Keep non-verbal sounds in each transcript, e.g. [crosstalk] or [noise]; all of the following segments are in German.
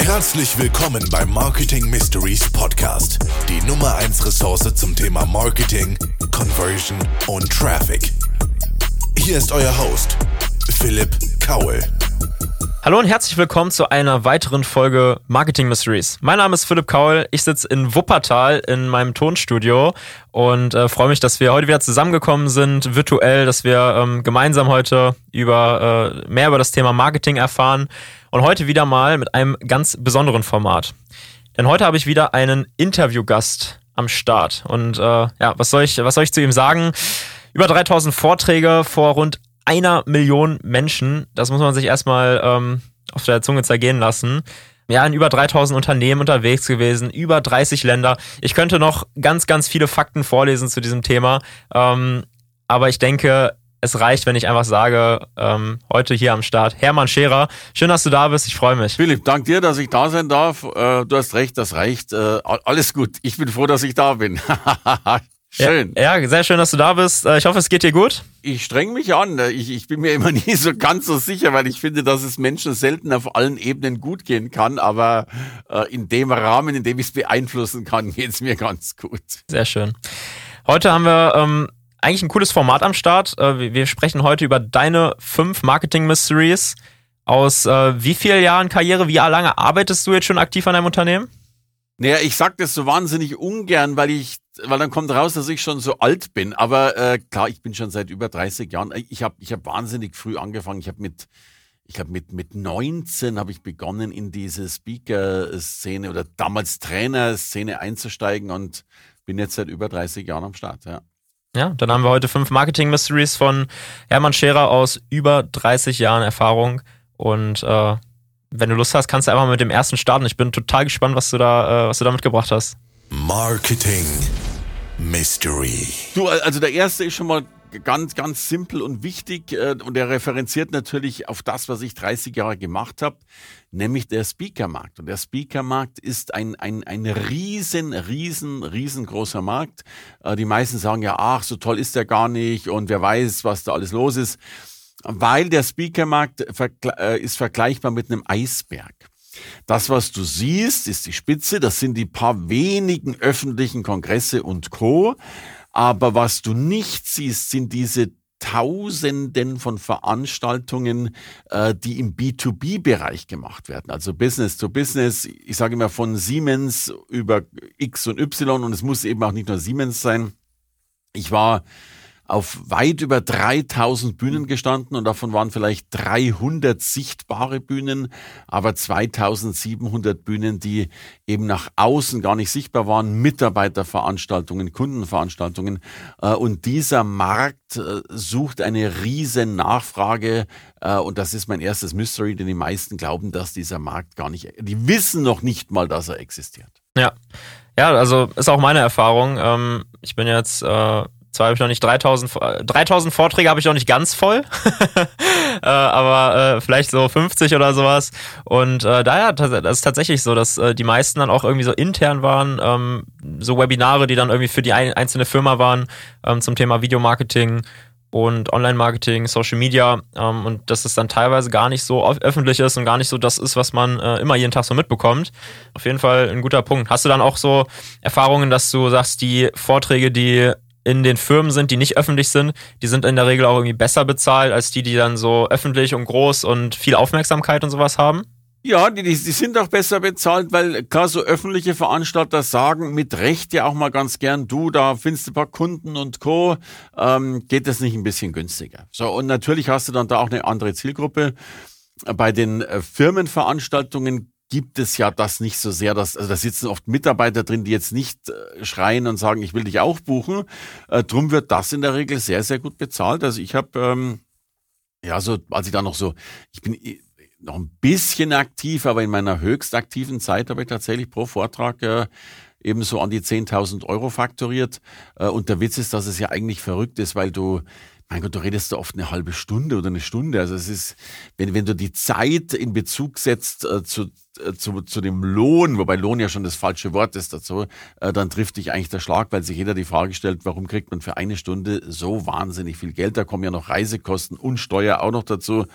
Herzlich willkommen beim Marketing Mysteries Podcast, die Nummer 1 Ressource zum Thema Marketing, Conversion und Traffic. Hier ist euer Host, Philipp Kaul. Hallo und herzlich willkommen zu einer weiteren Folge Marketing Mysteries. Mein Name ist Philipp Kaul, ich sitze in Wuppertal in meinem Tonstudio und äh, freue mich, dass wir heute wieder zusammengekommen sind, virtuell, dass wir ähm, gemeinsam heute über äh, mehr über das Thema Marketing erfahren und heute wieder mal mit einem ganz besonderen Format. Denn heute habe ich wieder einen Interviewgast am Start und äh, ja, was soll ich was soll ich zu ihm sagen? Über 3000 Vorträge vor rund einer Million Menschen. Das muss man sich erstmal ähm, auf der Zunge zergehen lassen. Ja, in über 3000 Unternehmen unterwegs gewesen, über 30 Länder. Ich könnte noch ganz, ganz viele Fakten vorlesen zu diesem Thema. Ähm, aber ich denke, es reicht, wenn ich einfach sage, ähm, heute hier am Start, Hermann Scherer, schön, dass du da bist, ich freue mich. Philipp, dank dir, dass ich da sein darf. Äh, du hast recht, das reicht. Äh, alles gut, ich bin froh, dass ich da bin. [laughs] Schön. Ja, ja, sehr schön, dass du da bist. Äh, ich hoffe, es geht dir gut. Ich streng mich an. Ich, ich bin mir immer [laughs] nie so ganz so sicher, weil ich finde, dass es Menschen selten auf allen Ebenen gut gehen kann. Aber äh, in dem Rahmen, in dem ich es beeinflussen kann, [laughs] geht es mir ganz gut. Sehr schön. Heute haben wir ähm, eigentlich ein cooles Format am Start. Äh, wir sprechen heute über deine fünf Marketing Mysteries. Aus äh, wie vielen Jahren Karriere, wie lange arbeitest du jetzt schon aktiv an deinem Unternehmen? Naja, ich sag das so wahnsinnig ungern, weil ich, weil dann kommt raus, dass ich schon so alt bin. Aber äh, klar, ich bin schon seit über 30 Jahren. Ich habe ich hab wahnsinnig früh angefangen. Ich habe mit, ich glaube mit mit 19 habe ich begonnen in diese Speaker-Szene oder damals Trainer-Szene einzusteigen und bin jetzt seit über 30 Jahren am Start. Ja. Ja, dann haben wir heute fünf Marketing Mysteries von Hermann Scherer aus über 30 Jahren Erfahrung und äh, wenn du Lust hast, kannst du einfach mit dem ersten starten. Ich bin total gespannt, was du da, äh, was du da mitgebracht hast. Marketing Mystery. Du, also der erste ist schon mal ganz, ganz simpel und wichtig äh, und er referenziert natürlich auf das, was ich 30 Jahre gemacht habe, nämlich der Speakermarkt. Und der Speakermarkt ist ein, ein, ein riesen, riesen, riesengroßer Markt. Äh, die meisten sagen ja, ach, so toll ist der gar nicht und wer weiß, was da alles los ist weil der Speakermarkt äh, ist vergleichbar mit einem Eisberg. Das, was du siehst, ist die Spitze, das sind die paar wenigen öffentlichen Kongresse und Co. Aber was du nicht siehst, sind diese Tausenden von Veranstaltungen, äh, die im B2B-Bereich gemacht werden, also Business to Business. Ich sage immer von Siemens über X und Y und es muss eben auch nicht nur Siemens sein. Ich war auf weit über 3000 Bühnen gestanden und davon waren vielleicht 300 sichtbare Bühnen, aber 2700 Bühnen, die eben nach außen gar nicht sichtbar waren, Mitarbeiterveranstaltungen, Kundenveranstaltungen. Äh, und dieser Markt äh, sucht eine riesen Nachfrage äh, und das ist mein erstes Mystery, denn die meisten glauben, dass dieser Markt gar nicht, die wissen noch nicht mal, dass er existiert. Ja. Ja, also ist auch meine Erfahrung. Ähm, ich bin jetzt zwar habe ich noch nicht 3000, 3000 Vorträge habe ich noch nicht ganz voll, [laughs] äh, aber äh, vielleicht so 50 oder sowas. Und äh, daher, das ist tatsächlich so, dass äh, die meisten dann auch irgendwie so intern waren, ähm, so Webinare, die dann irgendwie für die ein, einzelne Firma waren ähm, zum Thema Videomarketing und Online-Marketing, Social Media ähm, und dass es dann teilweise gar nicht so öffentlich ist und gar nicht so das ist, was man äh, immer jeden Tag so mitbekommt. Auf jeden Fall ein guter Punkt. Hast du dann auch so Erfahrungen, dass du sagst, die Vorträge, die in den Firmen sind, die nicht öffentlich sind, die sind in der Regel auch irgendwie besser bezahlt als die, die dann so öffentlich und groß und viel Aufmerksamkeit und sowas haben? Ja, die, die sind auch besser bezahlt, weil klar, so öffentliche Veranstalter sagen mit Recht ja auch mal ganz gern, du, da findest du ein paar Kunden und Co., ähm, geht das nicht ein bisschen günstiger. So, und natürlich hast du dann da auch eine andere Zielgruppe. Bei den äh, Firmenveranstaltungen gibt es ja das nicht so sehr, dass, also da sitzen oft Mitarbeiter drin, die jetzt nicht äh, schreien und sagen, ich will dich auch buchen. Äh, drum wird das in der Regel sehr, sehr gut bezahlt. Also ich habe, ähm, ja, so, als ich da noch so, ich bin äh, noch ein bisschen aktiv, aber in meiner höchst aktiven Zeit habe ich tatsächlich pro Vortrag äh, eben so an die 10.000 Euro faktoriert. Äh, und der Witz ist, dass es ja eigentlich verrückt ist, weil du mein Gott, du redest da oft eine halbe Stunde oder eine Stunde. Also es ist, wenn, wenn du die Zeit in Bezug setzt äh, zu, äh, zu, zu dem Lohn, wobei Lohn ja schon das falsche Wort ist dazu, äh, dann trifft dich eigentlich der Schlag, weil sich jeder die Frage stellt, warum kriegt man für eine Stunde so wahnsinnig viel Geld? Da kommen ja noch Reisekosten und Steuer auch noch dazu.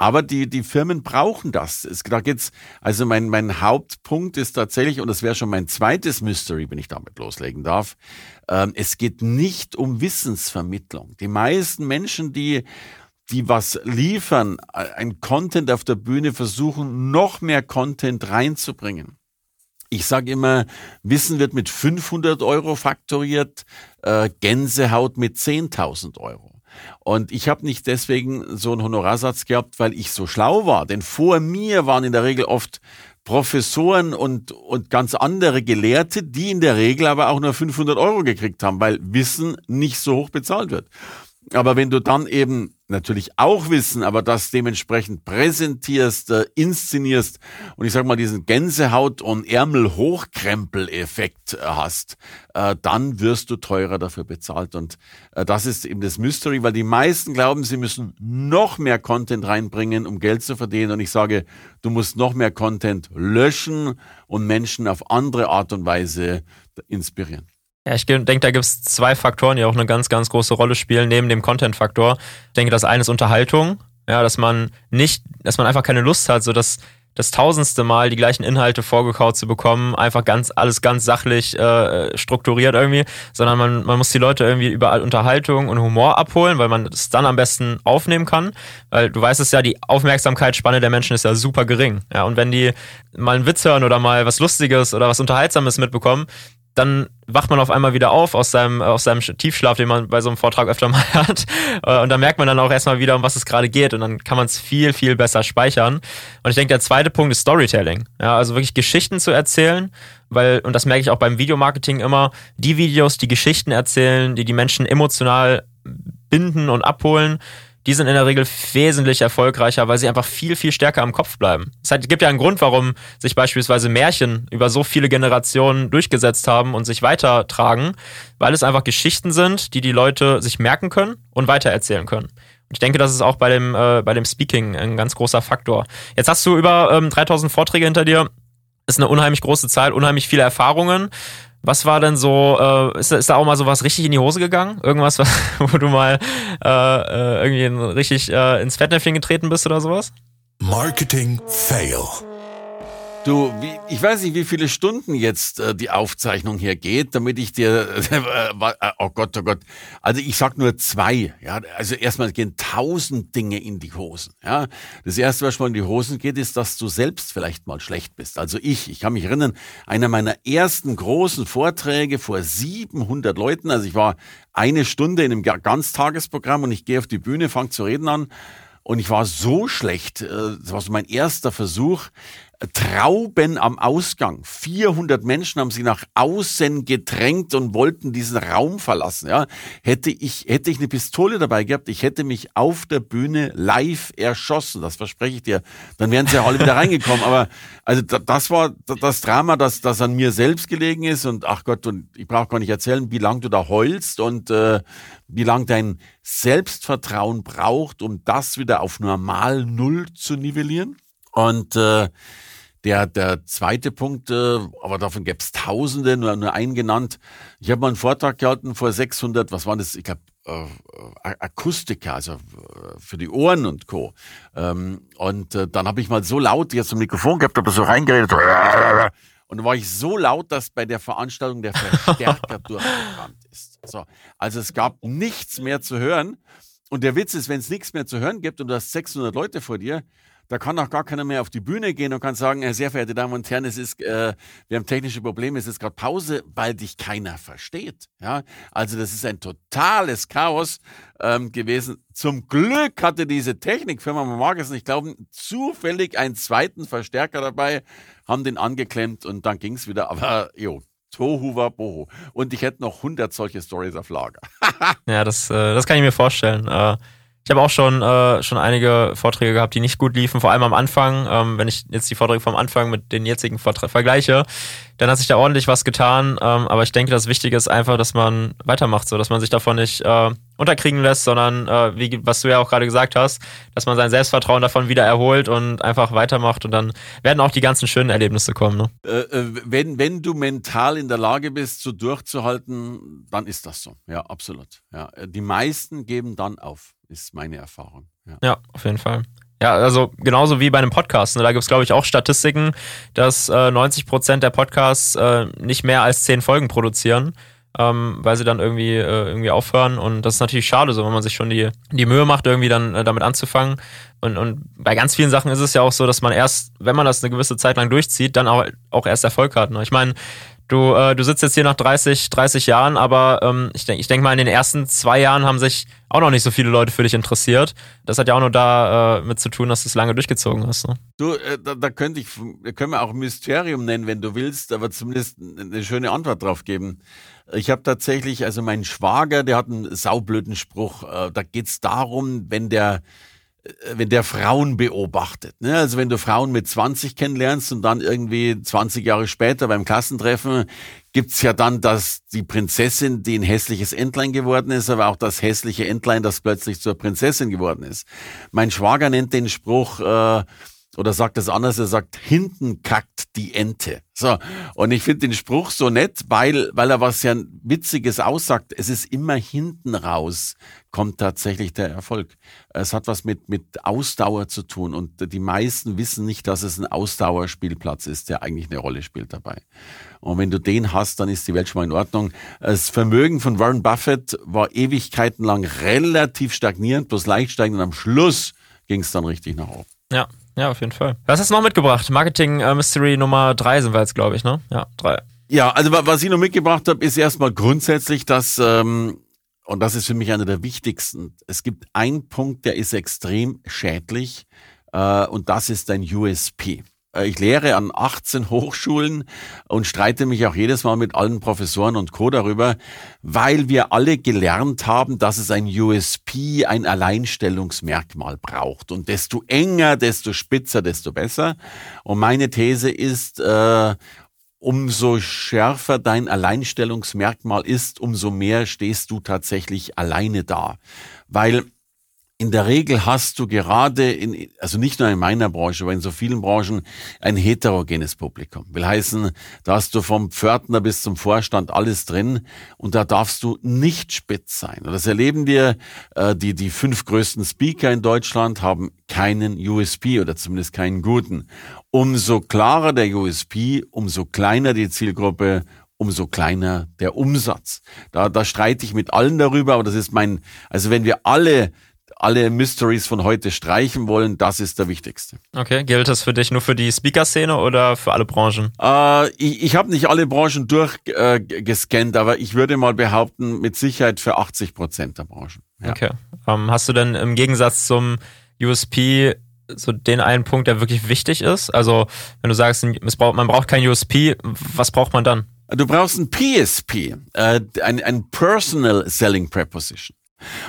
Aber die, die Firmen brauchen das. Es, da geht's, also mein, mein Hauptpunkt ist tatsächlich, und das wäre schon mein zweites Mystery, wenn ich damit loslegen darf, ähm, es geht nicht um Wissensvermittlung. Die meisten Menschen, die die was liefern, ein Content auf der Bühne versuchen, noch mehr Content reinzubringen. Ich sage immer, Wissen wird mit 500 Euro faktoriert, äh, Gänsehaut mit 10.000 Euro. Und ich habe nicht deswegen so einen Honorarsatz gehabt, weil ich so schlau war. Denn vor mir waren in der Regel oft Professoren und, und ganz andere Gelehrte, die in der Regel aber auch nur 500 Euro gekriegt haben, weil Wissen nicht so hoch bezahlt wird. Aber wenn du dann eben natürlich auch wissen, aber das dementsprechend präsentierst, äh, inszenierst und ich sag mal diesen Gänsehaut- und Ärmel-Hochkrempel-Effekt äh, hast, äh, dann wirst du teurer dafür bezahlt. Und äh, das ist eben das Mystery, weil die meisten glauben, sie müssen noch mehr Content reinbringen, um Geld zu verdienen. Und ich sage, du musst noch mehr Content löschen und Menschen auf andere Art und Weise inspirieren. Ja, ich denke, da gibt es zwei Faktoren, die auch eine ganz, ganz große Rolle spielen, neben dem Content-Faktor. Ich denke, das eine ist Unterhaltung, ja, dass man nicht, dass man einfach keine Lust hat, so dass das tausendste Mal die gleichen Inhalte vorgekaut zu bekommen, einfach ganz alles ganz sachlich äh, strukturiert irgendwie, sondern man, man muss die Leute irgendwie überall Unterhaltung und Humor abholen, weil man es dann am besten aufnehmen kann. Weil du weißt es ja, die Aufmerksamkeitsspanne der Menschen ist ja super gering. Ja, und wenn die mal einen Witz hören oder mal was Lustiges oder was Unterhaltsames mitbekommen, dann wacht man auf einmal wieder auf aus seinem, aus seinem Tiefschlaf, den man bei so einem Vortrag öfter mal [laughs] hat. Äh, und dann merkt man dann auch erstmal wieder, um was es gerade geht. Und dann kann man es viel, viel besser speichern. Und ich denke, der zweite Punkt ist Storytelling. Ja, also wirklich Geschichten zu erzählen. Weil, und das merke ich auch beim Videomarketing immer, die Videos, die Geschichten erzählen, die die Menschen emotional binden und abholen, die sind in der Regel wesentlich erfolgreicher, weil sie einfach viel, viel stärker im Kopf bleiben. Es gibt ja einen Grund, warum sich beispielsweise Märchen über so viele Generationen durchgesetzt haben und sich weitertragen, weil es einfach Geschichten sind, die die Leute sich merken können und weitererzählen können. Ich denke, das ist auch bei dem, äh, bei dem Speaking ein ganz großer Faktor. Jetzt hast du über ähm, 3000 Vorträge hinter dir. Ist eine unheimlich große Zahl, unheimlich viele Erfahrungen. Was war denn so, äh, ist, ist da auch mal so was richtig in die Hose gegangen? Irgendwas, [laughs] was, wo du mal äh, äh irgendwie richtig äh, ins Fettnäpfchen getreten bist oder sowas? Marketing Fail. Du, wie, ich weiß nicht, wie viele Stunden jetzt äh, die Aufzeichnung hier geht, damit ich dir, [laughs] äh, äh, oh Gott, oh Gott. Also ich sag nur zwei. Ja, also erstmal gehen tausend Dinge in die Hosen. Ja, das erste, was mal in die Hosen geht, ist, dass du selbst vielleicht mal schlecht bist. Also ich, ich kann mich erinnern, einer meiner ersten großen Vorträge vor 700 Leuten. Also ich war eine Stunde in einem Ganztagesprogramm und ich gehe auf die Bühne, fange zu reden an. Und ich war so schlecht, äh, das war so mein erster Versuch, Trauben am Ausgang. 400 Menschen haben sich nach außen gedrängt und wollten diesen Raum verlassen. Ja, hätte ich hätte ich eine Pistole dabei gehabt, ich hätte mich auf der Bühne live erschossen. Das verspreche ich dir. Dann wären sie ja alle wieder reingekommen. Aber also das war das Drama, das das an mir selbst gelegen ist. Und ach Gott, und ich brauche gar nicht erzählen, wie lange du da heulst und äh, wie lange dein Selbstvertrauen braucht, um das wieder auf normal Null zu nivellieren. Und äh, der, der zweite Punkt, äh, aber davon gäbe es Tausende, nur, nur einen genannt. Ich habe mal einen Vortrag gehalten vor 600, was waren das? Ich glaube, äh, Akustika, also äh, für die Ohren und Co. Ähm, und äh, dann habe ich mal so laut jetzt zum Mikrofon gehabt, habe so reingeredet. Und dann war ich so laut, dass bei der Veranstaltung der Verstärker [laughs] durchgebrannt ist. So, also es gab nichts mehr zu hören. Und der Witz ist, wenn es nichts mehr zu hören gibt und du hast 600 Leute vor dir, da kann auch gar keiner mehr auf die Bühne gehen und kann sagen, sehr verehrte Damen und Herren, es ist, äh, wir haben technische Probleme, es ist gerade Pause, weil dich keiner versteht. Ja, also das ist ein totales Chaos ähm, gewesen. Zum Glück hatte diese Technikfirma, man mag es nicht glauben, zufällig einen zweiten Verstärker dabei, haben den angeklemmt und dann ging's wieder. Aber jo, Tohu war Bohu. Und ich hätte noch 100 solche Stories auf Lager. [laughs] ja, das, äh, das kann ich mir vorstellen. Äh ich habe auch schon, äh, schon einige Vorträge gehabt, die nicht gut liefen, vor allem am Anfang. Ähm, wenn ich jetzt die Vorträge vom Anfang mit den jetzigen Vorträgen vergleiche, dann hat sich da ordentlich was getan. Ähm, aber ich denke, das Wichtige ist einfach, dass man weitermacht, so dass man sich davon nicht äh, unterkriegen lässt, sondern äh, wie was du ja auch gerade gesagt hast, dass man sein Selbstvertrauen davon wieder erholt und einfach weitermacht und dann werden auch die ganzen schönen Erlebnisse kommen. Ne? Äh, äh wenn, wenn du mental in der Lage bist, so durchzuhalten, dann ist das so. Ja, absolut. Ja, die meisten geben dann auf ist meine Erfahrung. Ja. ja, auf jeden Fall. Ja, also genauso wie bei einem Podcast. Ne? Da gibt es, glaube ich, auch Statistiken, dass äh, 90 Prozent der Podcasts äh, nicht mehr als zehn Folgen produzieren ähm, weil sie dann irgendwie, äh, irgendwie aufhören. Und das ist natürlich schade, so wenn man sich schon die, die Mühe macht, irgendwie dann äh, damit anzufangen. Und, und bei ganz vielen Sachen ist es ja auch so, dass man erst, wenn man das eine gewisse Zeit lang durchzieht, dann auch, auch erst Erfolg hat. Ne? Ich meine, Du, äh, du sitzt jetzt hier nach 30, 30 Jahren, aber ähm, ich denke ich denk mal, in den ersten zwei Jahren haben sich auch noch nicht so viele Leute für dich interessiert. Das hat ja auch nur da äh, zu tun, dass du es lange durchgezogen hast. Ne? Du, äh, da, da könnte ich, können wir auch Mysterium nennen, wenn du willst, aber zumindest eine schöne Antwort drauf geben. Ich habe tatsächlich, also mein Schwager, der hat einen saublöden Spruch. Äh, da geht's darum, wenn der äh, wenn der Frauen beobachtet. Ne? Also wenn du Frauen mit 20 kennenlernst und dann irgendwie 20 Jahre später beim Klassentreffen gibt's ja dann das, die Prinzessin, die ein hässliches Entlein geworden ist, aber auch das hässliche Entlein, das plötzlich zur Prinzessin geworden ist. Mein Schwager nennt den Spruch, äh, oder sagt es anders, er sagt, hinten kackt die Ente. So. Und ich finde den Spruch so nett, weil, weil er was ja Witziges aussagt. Es ist immer hinten raus, kommt tatsächlich der Erfolg. Es hat was mit, mit Ausdauer zu tun. Und die meisten wissen nicht, dass es ein Ausdauerspielplatz ist, der eigentlich eine Rolle spielt dabei. Und wenn du den hast, dann ist die Welt schon mal in Ordnung. Das Vermögen von Warren Buffett war Ewigkeiten lang relativ stagnierend, bloß leicht steigend und am Schluss ging es dann richtig nach oben. Ja, ja, auf jeden Fall. Was hast du noch mitgebracht? Marketing äh, Mystery Nummer drei sind wir jetzt, glaube ich, ne? Ja, drei. Ja, also was ich noch mitgebracht habe, ist erstmal grundsätzlich, dass, ähm, und das ist für mich einer der wichtigsten, es gibt einen Punkt, der ist extrem schädlich, äh, und das ist dein USP. Äh, ich lehre an 18 Hochschulen und streite mich auch jedes Mal mit allen Professoren und Co. darüber, weil wir alle gelernt haben, dass es ein USP, ein Alleinstellungsmerkmal braucht. Und desto enger, desto spitzer, desto besser. Und meine These ist, äh, umso schärfer dein Alleinstellungsmerkmal ist, umso mehr stehst du tatsächlich alleine da. Weil in der Regel hast du gerade in, also nicht nur in meiner Branche, aber in so vielen Branchen ein heterogenes Publikum. Will heißen, da hast du vom Pförtner bis zum Vorstand alles drin und da darfst du nicht spitz sein. Und das erleben wir, äh, die, die fünf größten Speaker in Deutschland haben keinen USP oder zumindest keinen guten. Umso klarer der USP, umso kleiner die Zielgruppe, umso kleiner der Umsatz. Da, da streite ich mit allen darüber, aber das ist mein, also wenn wir alle alle Mysteries von heute streichen wollen, das ist der wichtigste. Okay, gilt das für dich nur für die Speaker-Szene oder für alle Branchen? Äh, ich ich habe nicht alle Branchen durchgescannt, äh, aber ich würde mal behaupten, mit Sicherheit für 80 Prozent der Branchen. Ja. Okay. Ähm, hast du denn im Gegensatz zum USP so den einen Punkt, der wirklich wichtig ist? Also, wenn du sagst, man braucht kein USP, was braucht man dann? Du brauchst ein PSP, äh, ein, ein Personal Selling Preposition.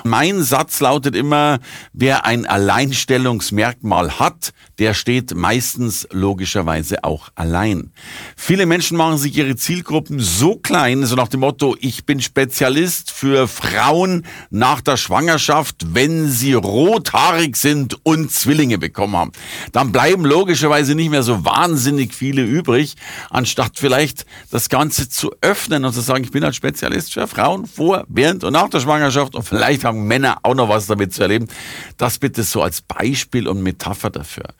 Mein Satz lautet immer, wer ein Alleinstellungsmerkmal hat, der steht meistens logischerweise auch allein. Viele Menschen machen sich ihre Zielgruppen so klein, so nach dem Motto, ich bin Spezialist für Frauen nach der Schwangerschaft, wenn sie rothaarig sind und Zwillinge bekommen haben. Dann bleiben logischerweise nicht mehr so wahnsinnig viele übrig, anstatt vielleicht das Ganze zu öffnen und zu sagen, ich bin als Spezialist für Frauen vor, während und nach der Schwangerschaft und vielleicht haben Männer auch noch was damit zu erleben. Das bitte so als Beispiel und Metapher dafür.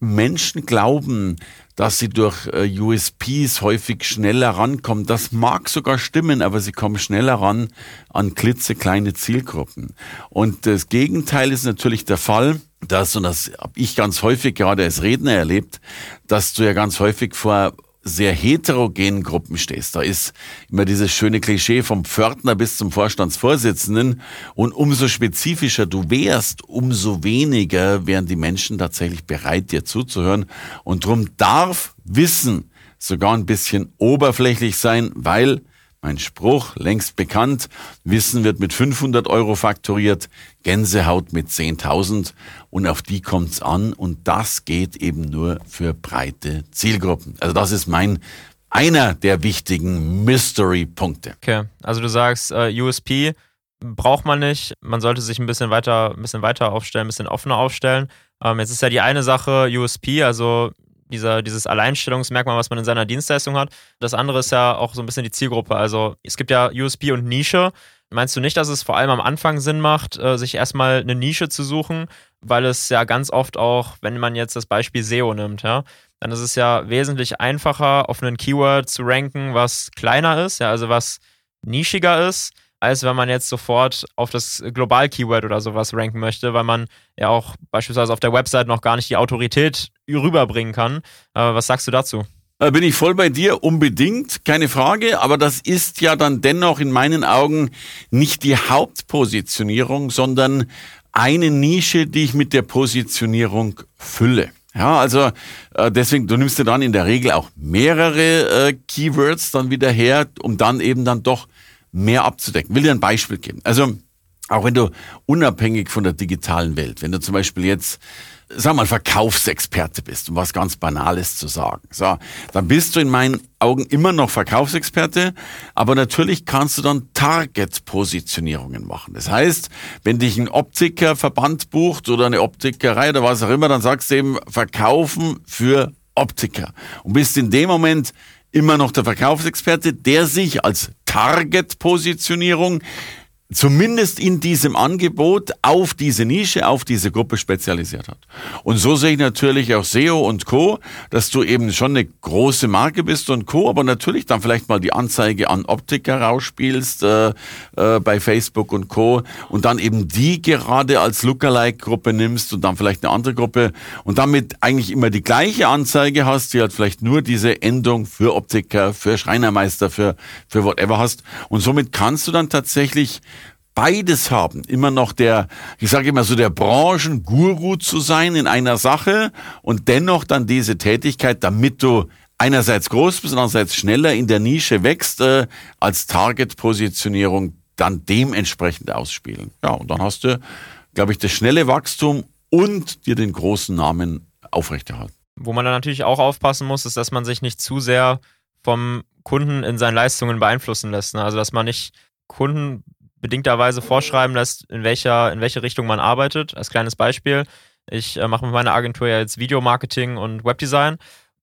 Menschen glauben, dass sie durch äh, USPs häufig schneller rankommen. Das mag sogar stimmen, aber sie kommen schneller ran an klitzekleine Zielgruppen. Und das Gegenteil ist natürlich der Fall, dass, und das habe ich ganz häufig gerade als Redner erlebt, dass du ja ganz häufig vor sehr heterogenen Gruppen stehst. Da ist immer dieses schöne Klischee vom Pförtner bis zum Vorstandsvorsitzenden. Und umso spezifischer du wärst, umso weniger wären die Menschen tatsächlich bereit, dir zuzuhören. Und drum darf Wissen sogar ein bisschen oberflächlich sein, weil mein Spruch, längst bekannt, Wissen wird mit 500 Euro fakturiert, Gänsehaut mit 10.000 und auf die kommt's an und das geht eben nur für breite Zielgruppen. Also das ist mein einer der wichtigen Mystery-Punkte. Okay, also du sagst äh, USP braucht man nicht, man sollte sich ein bisschen weiter, ein bisschen weiter aufstellen, ein bisschen offener aufstellen. Ähm, jetzt ist ja die eine Sache USP, also dieser, dieses Alleinstellungsmerkmal, was man in seiner Dienstleistung hat. Das andere ist ja auch so ein bisschen die Zielgruppe. Also es gibt ja USP und Nische. Meinst du nicht, dass es vor allem am Anfang Sinn macht, äh, sich erstmal eine Nische zu suchen, weil es ja ganz oft auch, wenn man jetzt das Beispiel SEO nimmt, ja, dann ist es ja wesentlich einfacher, auf einen Keyword zu ranken, was kleiner ist, ja, also was nischiger ist, als wenn man jetzt sofort auf das Global-Keyword oder sowas ranken möchte, weil man ja auch beispielsweise auf der Website noch gar nicht die Autorität rüberbringen kann. Äh, was sagst du dazu? Äh, bin ich voll bei dir, unbedingt, keine Frage, aber das ist ja dann dennoch in meinen Augen nicht die Hauptpositionierung, sondern eine Nische, die ich mit der Positionierung fülle. Ja, also äh, deswegen, du nimmst dir dann in der Regel auch mehrere Keywords dann wieder her, um dann eben dann doch mehr abzudecken. Will dir ein Beispiel geben. Also auch wenn du unabhängig von der digitalen Welt, wenn du zum Beispiel jetzt sag mal, Verkaufsexperte bist, um was ganz Banales zu sagen. So, dann bist du in meinen Augen immer noch Verkaufsexperte, aber natürlich kannst du dann Target-Positionierungen machen. Das heißt, wenn dich ein Optikerverband bucht oder eine Optikerei oder was auch immer, dann sagst du eben Verkaufen für Optiker und bist in dem Moment immer noch der Verkaufsexperte, der sich als Target-Positionierung zumindest in diesem Angebot auf diese Nische, auf diese Gruppe spezialisiert hat. Und so sehe ich natürlich auch SEO und Co., dass du eben schon eine große Marke bist und Co., aber natürlich dann vielleicht mal die Anzeige an Optiker rausspielst äh, äh, bei Facebook und Co. und dann eben die gerade als Lookalike-Gruppe nimmst und dann vielleicht eine andere Gruppe und damit eigentlich immer die gleiche Anzeige hast, die halt vielleicht nur diese Endung für Optiker, für Schreinermeister, für, für whatever hast. Und somit kannst du dann tatsächlich beides haben, immer noch der, ich sage immer so, der Branchenguru zu sein in einer Sache und dennoch dann diese Tätigkeit, damit du einerseits groß bist, andererseits schneller in der Nische wächst, äh, als Target-Positionierung dann dementsprechend ausspielen. Ja, und dann hast du, glaube ich, das schnelle Wachstum und dir den großen Namen aufrechterhalten. Wo man dann natürlich auch aufpassen muss, ist, dass man sich nicht zu sehr vom Kunden in seinen Leistungen beeinflussen lässt. Ne? Also, dass man nicht Kunden bedingterweise vorschreiben lässt, in welcher, in welche Richtung man arbeitet. Als kleines Beispiel, ich äh, mache mit meiner Agentur ja jetzt Videomarketing und Webdesign.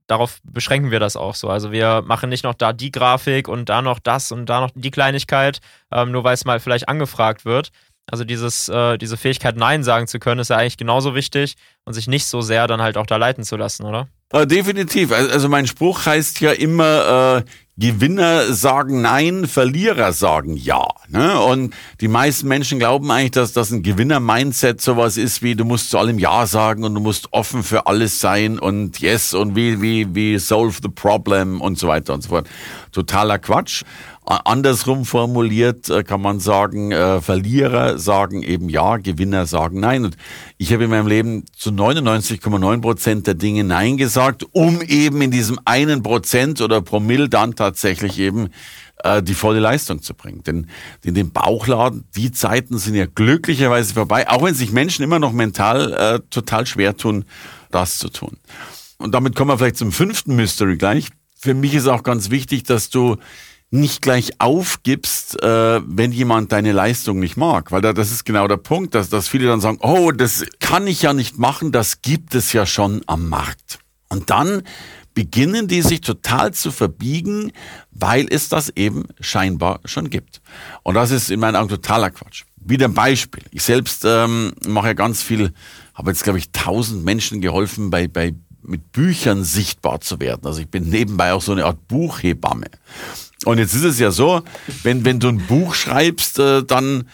Darauf beschränken wir das auch so. Also wir machen nicht noch da die Grafik und da noch das und da noch die Kleinigkeit, ähm, nur weil es mal vielleicht angefragt wird. Also dieses, äh, diese Fähigkeit, Nein sagen zu können, ist ja eigentlich genauso wichtig und sich nicht so sehr dann halt auch da leiten zu lassen, oder? Äh, definitiv. Also mein Spruch heißt ja immer, äh, Gewinner sagen Nein, Verlierer sagen Ja. Ne? Und die meisten Menschen glauben eigentlich, dass das ein Gewinner-Mindset sowas ist wie, du musst zu allem Ja sagen und du musst offen für alles sein und Yes und wie, wie, wie solve the problem und so weiter und so fort. Totaler Quatsch. Andersrum formuliert äh, kann man sagen, äh, Verlierer sagen eben ja, Gewinner sagen nein. Und ich habe in meinem Leben zu 99,9 Prozent der Dinge nein gesagt, um eben in diesem einen Prozent oder Promille dann tatsächlich eben äh, die volle Leistung zu bringen. Denn in dem Bauchladen, die Zeiten sind ja glücklicherweise vorbei, auch wenn sich Menschen immer noch mental äh, total schwer tun, das zu tun. Und damit kommen wir vielleicht zum fünften Mystery gleich. Für mich ist auch ganz wichtig, dass du nicht gleich aufgibst, äh, wenn jemand deine Leistung nicht mag. Weil da, das ist genau der Punkt, dass, dass viele dann sagen, oh, das kann ich ja nicht machen, das gibt es ja schon am Markt. Und dann beginnen die sich total zu verbiegen, weil es das eben scheinbar schon gibt. Und das ist in meinen Augen totaler Quatsch. Wieder ein Beispiel. Ich selbst ähm, mache ja ganz viel, habe jetzt, glaube ich, tausend Menschen geholfen bei, bei mit Büchern sichtbar zu werden. Also ich bin nebenbei auch so eine Art Buchhebamme. Und jetzt ist es ja so, wenn, wenn du ein Buch schreibst, äh, dann,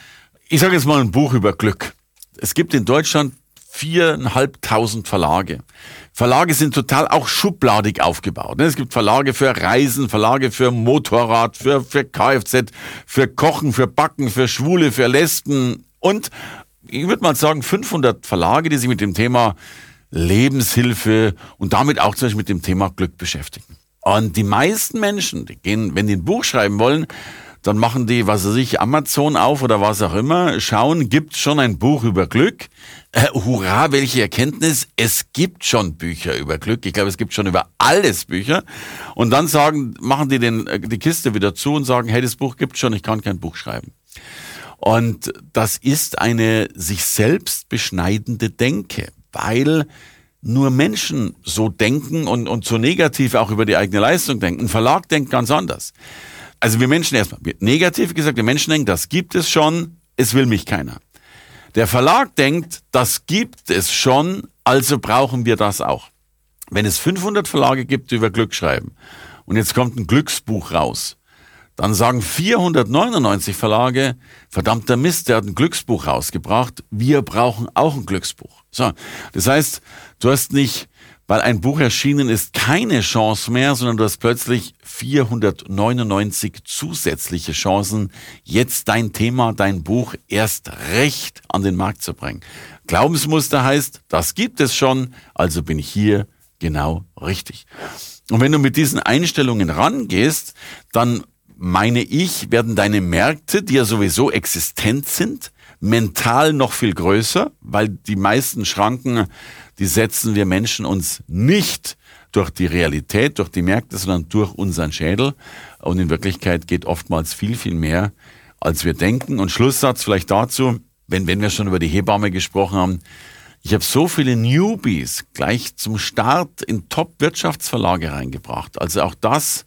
ich sage jetzt mal ein Buch über Glück. Es gibt in Deutschland viereinhalbtausend Verlage. Verlage sind total auch schubladig aufgebaut. Ne? Es gibt Verlage für Reisen, Verlage für Motorrad, für, für Kfz, für Kochen, für Backen, für Schwule, für Lesben und ich würde mal sagen 500 Verlage, die sich mit dem Thema Lebenshilfe und damit auch zum Beispiel mit dem Thema Glück beschäftigen. Und die meisten Menschen, die gehen, wenn die ein Buch schreiben wollen, dann machen die, was weiß ich, Amazon auf oder was auch immer, schauen, gibt schon ein Buch über Glück. Äh, hurra, welche Erkenntnis, es gibt schon Bücher über Glück. Ich glaube, es gibt schon über alles Bücher. Und dann sagen, machen die den, äh, die Kiste wieder zu und sagen, hey, das Buch gibt schon, ich kann kein Buch schreiben. Und das ist eine sich selbst beschneidende Denke, weil nur Menschen so denken und, und so negativ auch über die eigene Leistung denken. Ein Verlag denkt ganz anders. Also wir Menschen erstmal, negativ gesagt, wir Menschen denken, das gibt es schon, es will mich keiner. Der Verlag denkt, das gibt es schon, also brauchen wir das auch. Wenn es 500 Verlage gibt, die über Glück schreiben, und jetzt kommt ein Glücksbuch raus, dann sagen 499 Verlage, verdammter Mist, der hat ein Glücksbuch rausgebracht, wir brauchen auch ein Glücksbuch. So, das heißt, du hast nicht, weil ein Buch erschienen ist, keine Chance mehr, sondern du hast plötzlich 499 zusätzliche Chancen, jetzt dein Thema, dein Buch erst recht an den Markt zu bringen. Glaubensmuster heißt, das gibt es schon, also bin ich hier genau richtig. Und wenn du mit diesen Einstellungen rangehst, dann meine ich, werden deine Märkte, die ja sowieso existent sind, mental noch viel größer, weil die meisten Schranken, die setzen wir Menschen uns nicht durch die Realität, durch die Märkte, sondern durch unseren Schädel. Und in Wirklichkeit geht oftmals viel, viel mehr, als wir denken. Und Schlusssatz vielleicht dazu, wenn, wenn wir schon über die Hebamme gesprochen haben, ich habe so viele Newbies gleich zum Start in Top-Wirtschaftsverlage reingebracht. Also auch das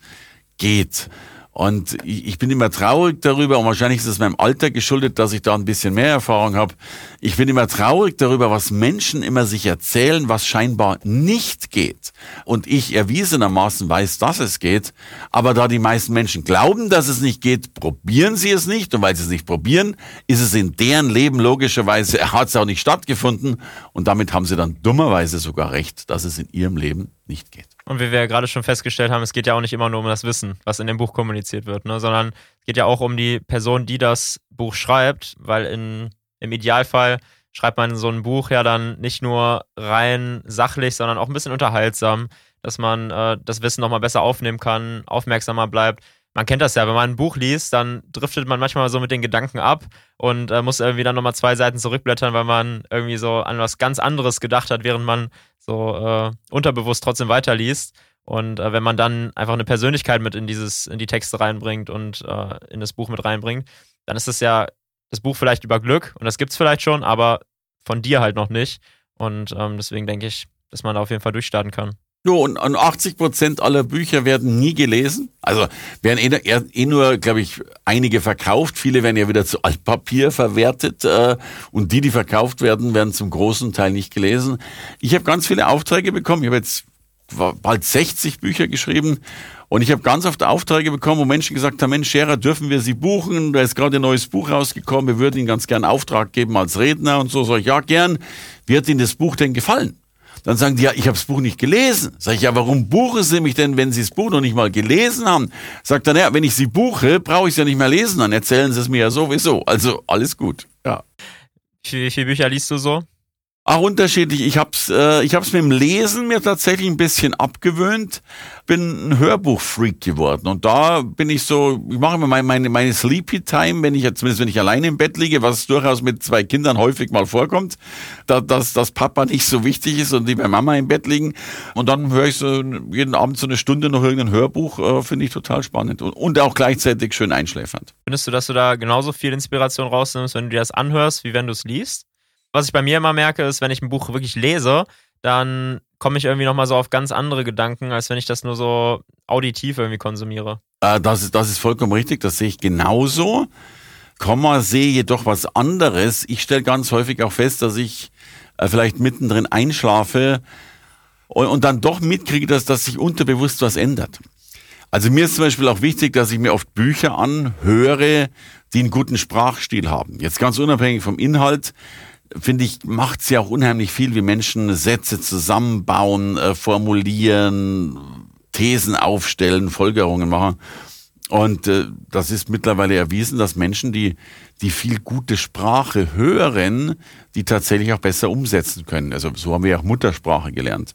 geht. Und ich, bin immer traurig darüber, und wahrscheinlich ist es meinem Alter geschuldet, dass ich da ein bisschen mehr Erfahrung habe. Ich bin immer traurig darüber, was Menschen immer sich erzählen, was scheinbar nicht geht. Und ich erwiesenermaßen weiß, dass es geht. Aber da die meisten Menschen glauben, dass es nicht geht, probieren sie es nicht. Und weil sie es nicht probieren, ist es in deren Leben logischerweise, [laughs] hat es auch nicht stattgefunden. Und damit haben sie dann dummerweise sogar recht, dass es in ihrem Leben nicht geht. Und wie wir ja gerade schon festgestellt haben, es geht ja auch nicht immer nur um das Wissen, was in dem Buch kommuniziert wird, ne? sondern es geht ja auch um die Person, die das Buch schreibt, weil in, im Idealfall schreibt man so ein Buch ja dann nicht nur rein sachlich, sondern auch ein bisschen unterhaltsam, dass man äh, das Wissen nochmal besser aufnehmen kann, aufmerksamer bleibt. Man kennt das ja, wenn man ein Buch liest, dann driftet man manchmal so mit den Gedanken ab und äh, muss irgendwie dann nochmal zwei Seiten zurückblättern, weil man irgendwie so an was ganz anderes gedacht hat, während man so äh, unterbewusst trotzdem weiterliest. Und äh, wenn man dann einfach eine Persönlichkeit mit in dieses, in die Texte reinbringt und äh, in das Buch mit reinbringt, dann ist es ja das Buch vielleicht über Glück und das gibt es vielleicht schon, aber von dir halt noch nicht. Und ähm, deswegen denke ich, dass man da auf jeden Fall durchstarten kann. Ja, und, 80 Prozent aller Bücher werden nie gelesen. Also werden eh, eh nur, glaube ich, einige verkauft. Viele werden ja wieder zu Altpapier verwertet. Äh, und die, die verkauft werden, werden zum großen Teil nicht gelesen. Ich habe ganz viele Aufträge bekommen. Ich habe jetzt bald 60 Bücher geschrieben. Und ich habe ganz oft Aufträge bekommen, wo Menschen gesagt haben, Mensch, Scherer, dürfen wir Sie buchen? Da ist gerade ein neues Buch rausgekommen. Wir würden Ihnen ganz gern Auftrag geben als Redner und so. Sag ich, ja, gern. Hat Ihnen das Buch denn gefallen? Dann sagen die, ja, ich habe das Buch nicht gelesen. Sag ich, ja, warum buchen Sie mich denn, wenn Sie das Buch noch nicht mal gelesen haben? Sagt er, ja, wenn ich Sie buche, brauche ich es ja nicht mehr lesen, dann erzählen Sie es mir ja sowieso. Also alles gut, ja. Wie viele Bücher liest du so? Ach, unterschiedlich. Ich hab's, äh, ich hab's mit dem Lesen mir tatsächlich ein bisschen abgewöhnt. Bin ein Hörbuchfreak geworden. Und da bin ich so, ich mache immer meine, meine, meine Sleepy Time, wenn ich jetzt, zumindest wenn ich alleine im Bett liege, was durchaus mit zwei Kindern häufig mal vorkommt, da, dass, dass Papa nicht so wichtig ist und die bei Mama im Bett liegen. Und dann höre ich so jeden Abend so eine Stunde noch irgendein Hörbuch, äh, finde ich total spannend. Und, und auch gleichzeitig schön einschläfernd. Findest du, dass du da genauso viel Inspiration rausnimmst, wenn du dir das anhörst, wie wenn du es liest? Was ich bei mir immer merke, ist, wenn ich ein Buch wirklich lese, dann komme ich irgendwie nochmal so auf ganz andere Gedanken, als wenn ich das nur so auditiv irgendwie konsumiere. Äh, das, ist, das ist vollkommen richtig, das sehe ich genauso. Komma sehe jedoch was anderes. Ich stelle ganz häufig auch fest, dass ich äh, vielleicht mittendrin einschlafe und, und dann doch mitkriege, dass, dass sich unterbewusst was ändert. Also mir ist zum Beispiel auch wichtig, dass ich mir oft Bücher anhöre, die einen guten Sprachstil haben. Jetzt ganz unabhängig vom Inhalt finde ich, macht es ja auch unheimlich viel, wie Menschen Sätze zusammenbauen, äh, formulieren, Thesen aufstellen, Folgerungen machen. Und äh, das ist mittlerweile erwiesen, dass Menschen, die, die viel gute Sprache hören, die tatsächlich auch besser umsetzen können. Also so haben wir auch Muttersprache gelernt.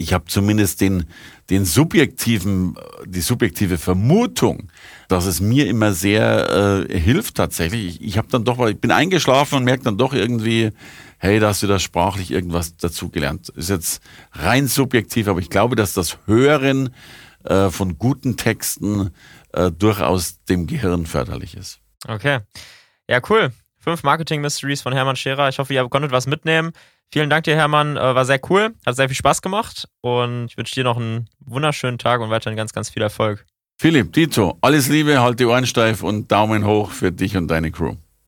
Ich habe zumindest den, den subjektiven, die subjektive Vermutung, dass es mir immer sehr äh, hilft tatsächlich. Ich, ich habe dann doch, ich bin eingeschlafen und merke dann doch irgendwie, hey, da hast du da sprachlich irgendwas dazugelernt. Ist jetzt rein subjektiv, aber ich glaube, dass das Hören äh, von guten Texten äh, durchaus dem Gehirn förderlich ist. Okay. Ja, cool. Fünf Marketing Mysteries von Hermann Scherer. Ich hoffe, ihr konntet was mitnehmen. Vielen Dank dir, Hermann. Äh, war sehr cool. Hat sehr viel Spaß gemacht. Und ich wünsche dir noch einen wunderschönen Tag und weiterhin ganz, ganz viel Erfolg. Philipp, Dito, alles Liebe, halt die Ohren steif und Daumen hoch für dich und deine Crew.